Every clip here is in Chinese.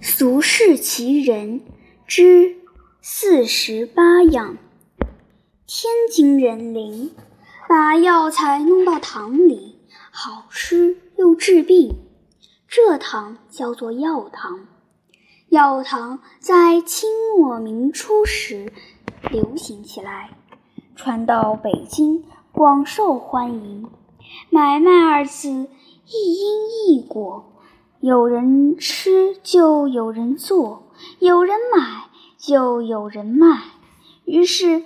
俗世奇人之四十八样。天津人灵，把药材弄到糖里，好吃又治病。这糖叫做药糖。药糖在清末明初时流行起来，传到北京，广受欢迎。买卖二字一因一果，有人吃就有人做，有人买就有人卖，于是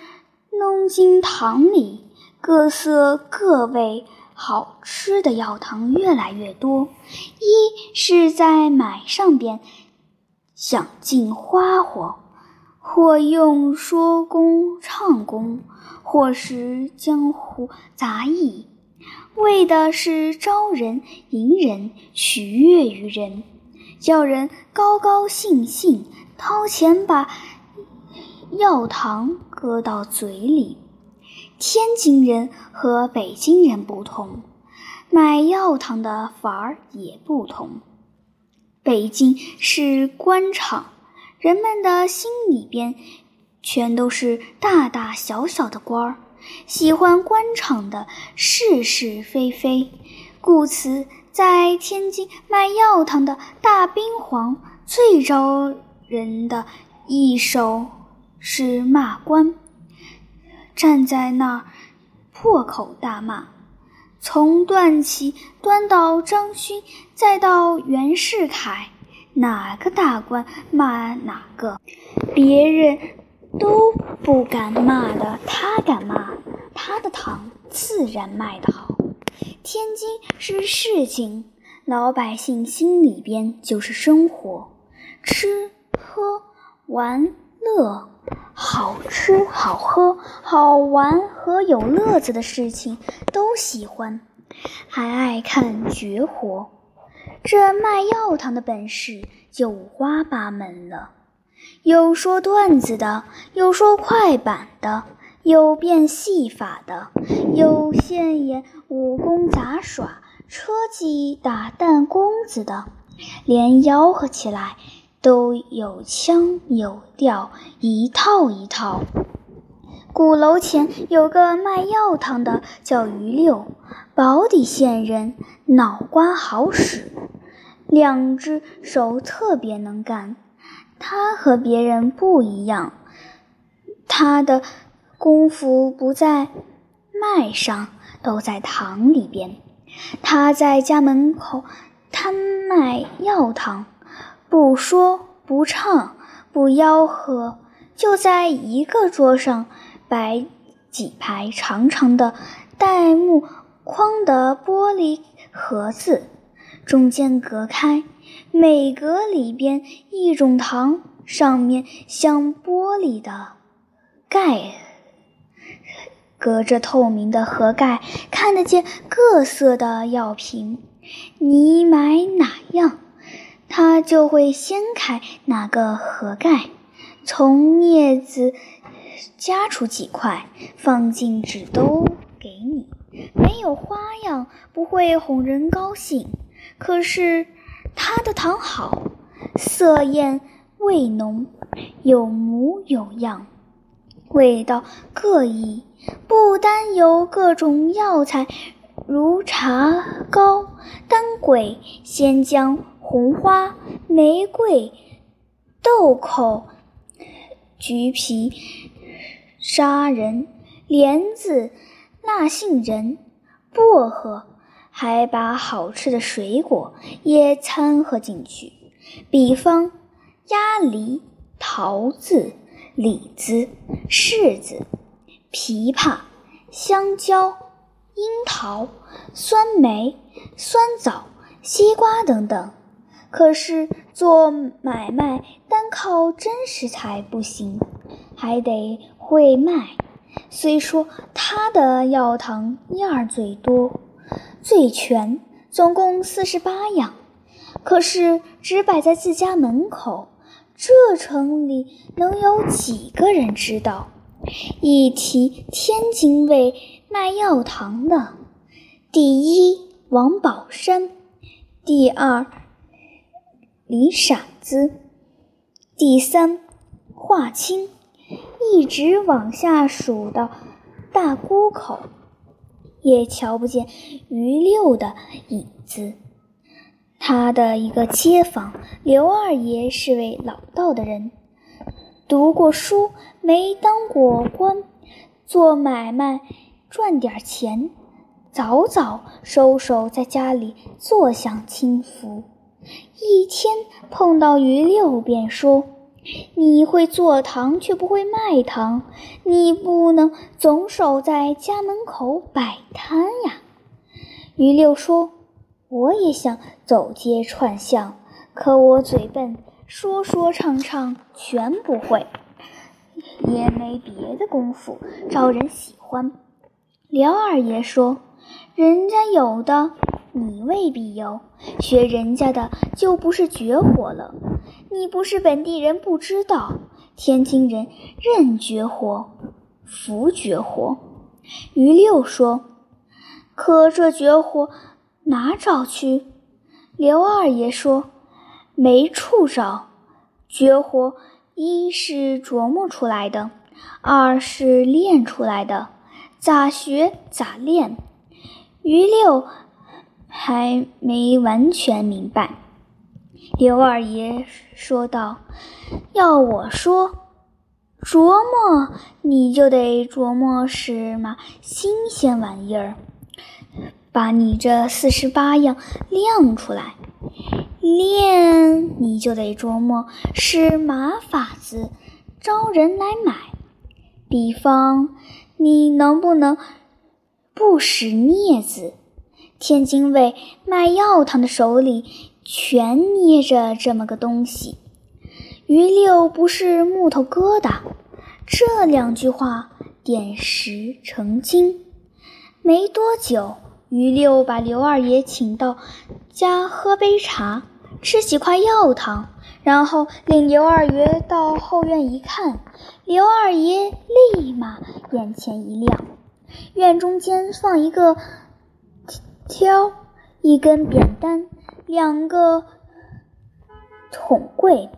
弄进堂里，各色各味好吃的药糖越来越多。一是在买上边想尽花活，或用说工唱功，或是江湖杂役。为的是招人、迎人、取悦于人，叫人高高兴兴，掏钱把药糖搁到嘴里。天津人和北京人不同，买药糖的法儿也不同。北京是官场，人们的心里边全都是大大小小的官儿。喜欢官场的是是非非，故此在天津卖药糖的大兵皇最招人的一手是骂官，站在那儿破口大骂，从段祺端到张勋，再到袁世凯，哪个大官骂哪个，别人。都不敢骂的，他敢骂，他的糖自然卖得好。天津是市井，老百姓心里边就是生活，吃喝玩乐，好吃好喝好玩和有乐子的事情都喜欢，还爱看绝活。这卖药糖的本事就五花八门了。有说段子的，有说快板的，有变戏法的，有现演武功杂耍、车技打弹弓子的，连吆喝起来都有腔有调，一套一套。鼓楼前有个卖药糖的，叫于六，保底县人，脑瓜好使，两只手特别能干。他和别人不一样，他的功夫不在麦上，都在糖里边。他在家门口摊卖药糖，不说不唱不吆喝，就在一个桌上摆几排长长的带木框的玻璃盒子，中间隔开。每格里边一种糖，上面像玻璃的盖，隔着透明的盒盖，看得见各色的药瓶。你买哪样，他就会掀开哪个盒盖，从镊子夹出几块，放进纸兜给你。没有花样，不会哄人高兴。可是。他的糖好，色艳味浓，有模有样，味道各异。不单有各种药材，如茶膏、当归、鲜姜、红花、玫瑰、豆蔻、橘皮、砂仁、莲子、辣杏仁、薄荷。还把好吃的水果也掺和进去，比方鸭梨、桃子、李子、柿子、枇杷、香蕉、樱桃、酸梅、酸枣、西瓜等等。可是做买卖单靠真食材不行，还得会卖。虽说他的药糖样儿最多。最全，总共四十八样，可是只摆在自家门口，这城里能有几个人知道？一提天津卫卖药糖的，第一王宝山，第二李傻子。第三，华清，一直往下数到大沽口，也瞧不见于六的影子。他的一个街坊刘二爷是位老道的人，读过书，没当过官，做买卖赚点钱，早早收手在家里坐享清福。一天碰到于六，便说：“你会做糖，却不会卖糖，你不能总守在家门口摆摊呀。”于六说：“我也想走街串巷，可我嘴笨，说说唱唱全不会，也没别的功夫招人喜欢。”刘二爷说：“人家有的。”你未必有，学人家的就不是绝活了。你不是本地人，不知道天津人认绝活，服绝活。于六说：“可这绝活哪找去？”刘二爷说：“没处找。绝活一是琢磨出来的，二是练出来的，咋学咋练。”于六。还没完全明白，刘二爷说道：“要我说，琢磨你就得琢磨是嘛新鲜玩意儿，把你这四十八样亮出来；练你就得琢磨是嘛法子招人来买。比方，你能不能不使镊子？”天津卫卖药汤的手里全捏着这么个东西，于六不是木头疙瘩。这两句话点石成金。没多久，于六把刘二爷请到家喝杯茶，吃几块药糖，然后领刘二爷到后院一看，刘二爷立马眼前一亮，院中间放一个。挑一根扁担，两个桶柜，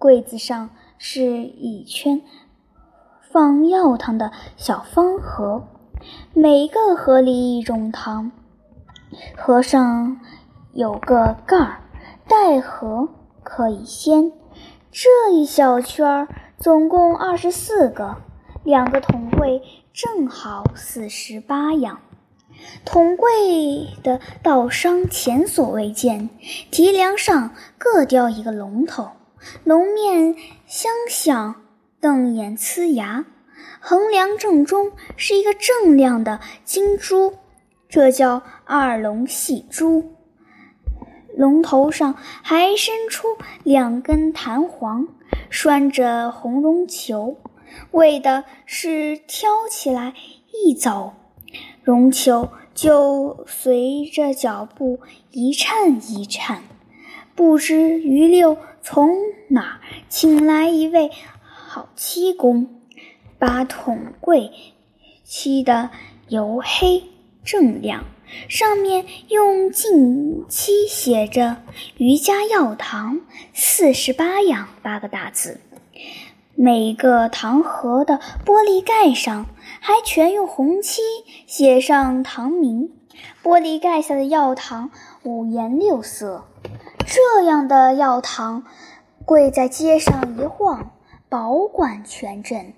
柜子上是一圈放药汤的小方盒，每个盒里一种糖，盒上有个盖儿，带盒可以掀。这一小圈儿总共二十四个，两个桶柜正好四十八样。桶柜的道商前所未见，提梁上各雕一个龙头，龙面相向，瞪眼呲牙。横梁正中是一个锃亮的金珠，这叫二龙戏珠。龙头上还伸出两根弹簧，拴着红绒球，为的是挑起来一走。绒球就随着脚步一颤一颤，不知于六从哪请来一位好漆工，把桶柜漆得油黑锃亮，上面用净漆写着“余家药堂四十八样”八个大字。每个糖盒的玻璃盖上还全用红漆写上糖名，玻璃盖下的药糖五颜六色。这样的药糖柜在街上一晃，保管全镇。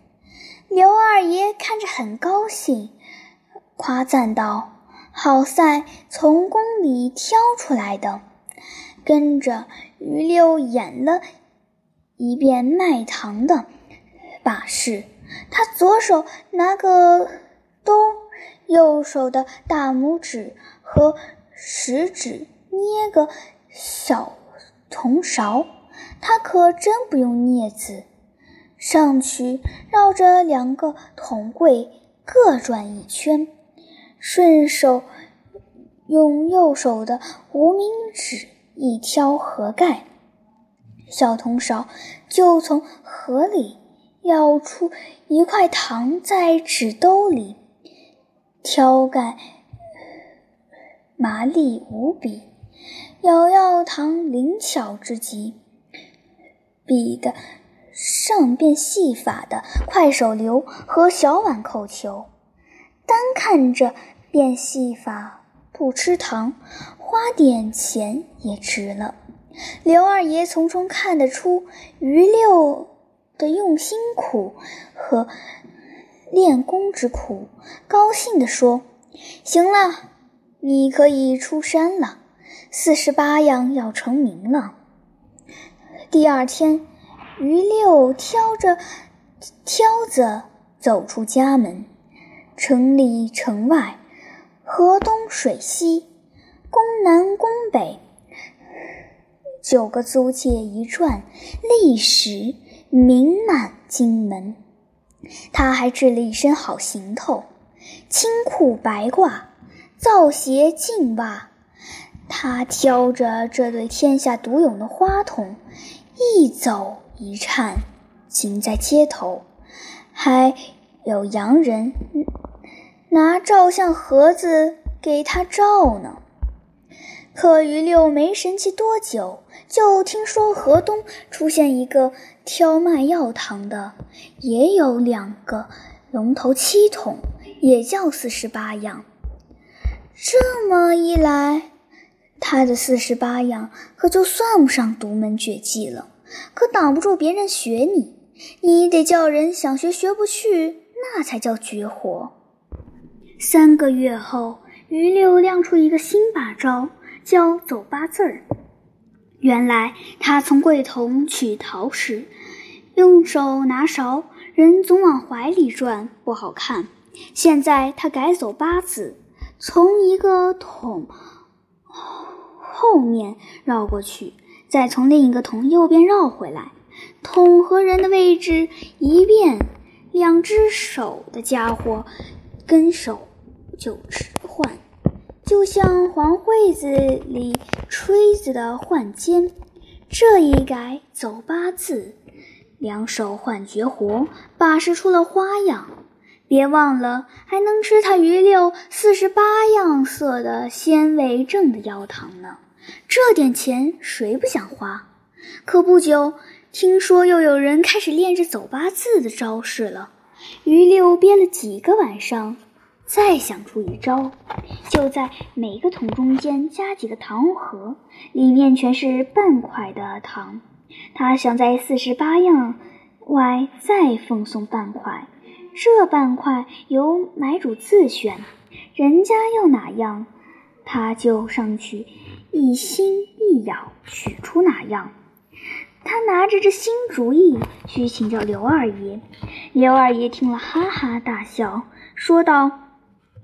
刘二爷看着很高兴，夸赞道：“好在从宫里挑出来的。”跟着于六演了。一遍卖糖的把式，他左手拿个兜，右手的大拇指和食指捏个小铜勺，他可真不用镊子，上去绕着两个铜柜各转一圈，顺手用右手的无名指一挑盒盖。小铜勺就从盒里舀出一块糖，在纸兜里挑盖，麻利无比。咬药糖灵巧之极，比的上变戏法的快手流和小碗扣球，单看着变戏法不吃糖，花点钱也值了。刘二爷从中看得出于六的用心苦和练功之苦，高兴地说：“行了，你可以出山了。”四十八样要成名了。第二天，于六挑着挑子走出家门，城里城外，河东水西，宫南宫北，九个租界一转，历史名满京门。他还制了一身好行头：青裤白褂，皂鞋净袜。他挑着这对天下独有的花筒，一走一颤，行在街头，还有洋人拿照相盒子给他照呢。可于六没神气多久，就听说河东出现一个挑卖药糖的，也有两个龙头七筒，也叫四十八样。这么一来。他的四十八样可就算不上独门绝技了，可挡不住别人学你。你得叫人想学学不去，那才叫绝活。三个月后，于六亮出一个新把招，叫走八字儿。原来他从柜桶取桃时，用手拿勺，人总往怀里转，不好看。现在他改走八字，从一个桶。后面绕过去，再从另一个桶右边绕回来，桶和人的位置一变，两只手的家伙跟手就换，就像黄会子里吹子的换肩。这一改走八字，两手换绝活，把式出了花样。别忘了，还能吃他余六四十八样色的鲜味正的药糖呢。这点钱谁不想花？可不久，听说又有人开始练着走八字的招式了。于六憋了几个晚上，再想出一招，就在每个桶中间加几个糖盒，里面全是半块的糖。他想在四十八样外再奉送半块，这半块由买主自选，人家要哪样，他就上去。一心一咬，取出哪样？他拿着这新主意去请教刘二爷。刘二爷听了，哈哈大笑，说道：“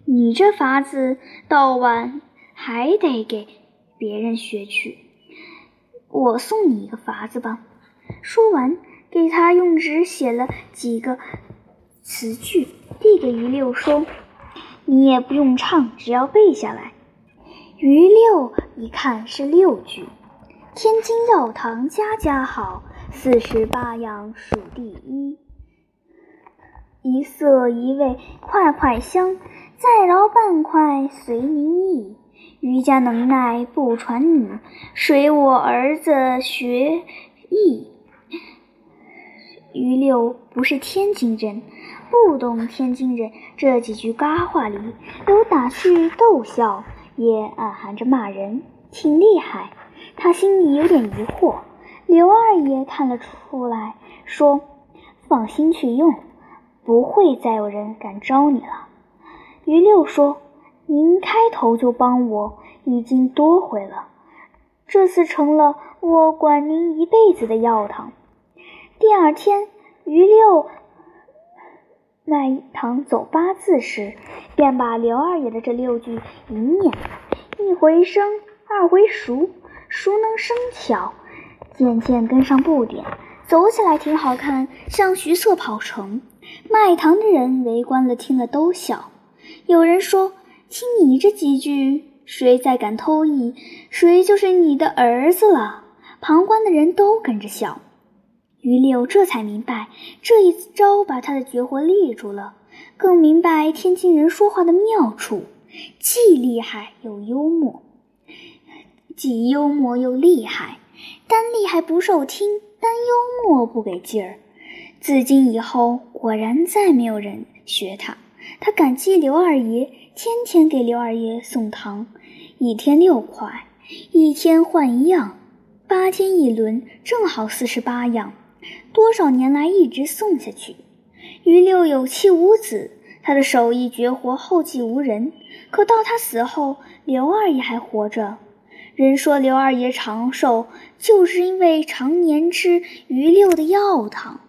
你这法子，到晚还得给别人学去。我送你一个法子吧。”说完，给他用纸写了几个词句，递给于六说：“你也不用唱，只要背下来。”于六一看是六句：天津药堂家家好，四十八样数第一。一色一味块块香，再饶半块随您意。余家能耐不传女，随我儿子学艺。于六不是天津人，不懂天津人这几句嘎话里有打趣逗笑。也暗含着骂人，挺厉害。他心里有点疑惑。刘二爷看了出来，说：“放心去用，不会再有人敢招你了。”于六说：“您开头就帮我，已经多回了。这次成了我管您一辈子的药堂。”第二天，于六卖糖走八字时。便把刘二爷的这六句一念，一回生，二回熟，熟能生巧，渐渐跟上步点，走起来挺好看，像徐策跑城。卖糖的人围观了，听了都笑。有人说：“听你这几句，谁再敢偷艺，谁就是你的儿子了。”旁观的人都跟着笑。于六这才明白，这一招把他的绝活立住了。更明白天津人说话的妙处，既厉害又幽默。既幽默又厉害。单厉害不受听，单幽默不给劲儿。自今以后，果然再没有人学他。他感激刘二爷，天天给刘二爷送糖，一天六块，一天换一样，八天一轮，正好四十八样。多少年来一直送下去。于六有妻无子，他的手艺绝活后继无人。可到他死后，刘二爷还活着。人说刘二爷长寿，就是因为常年吃于六的药糖。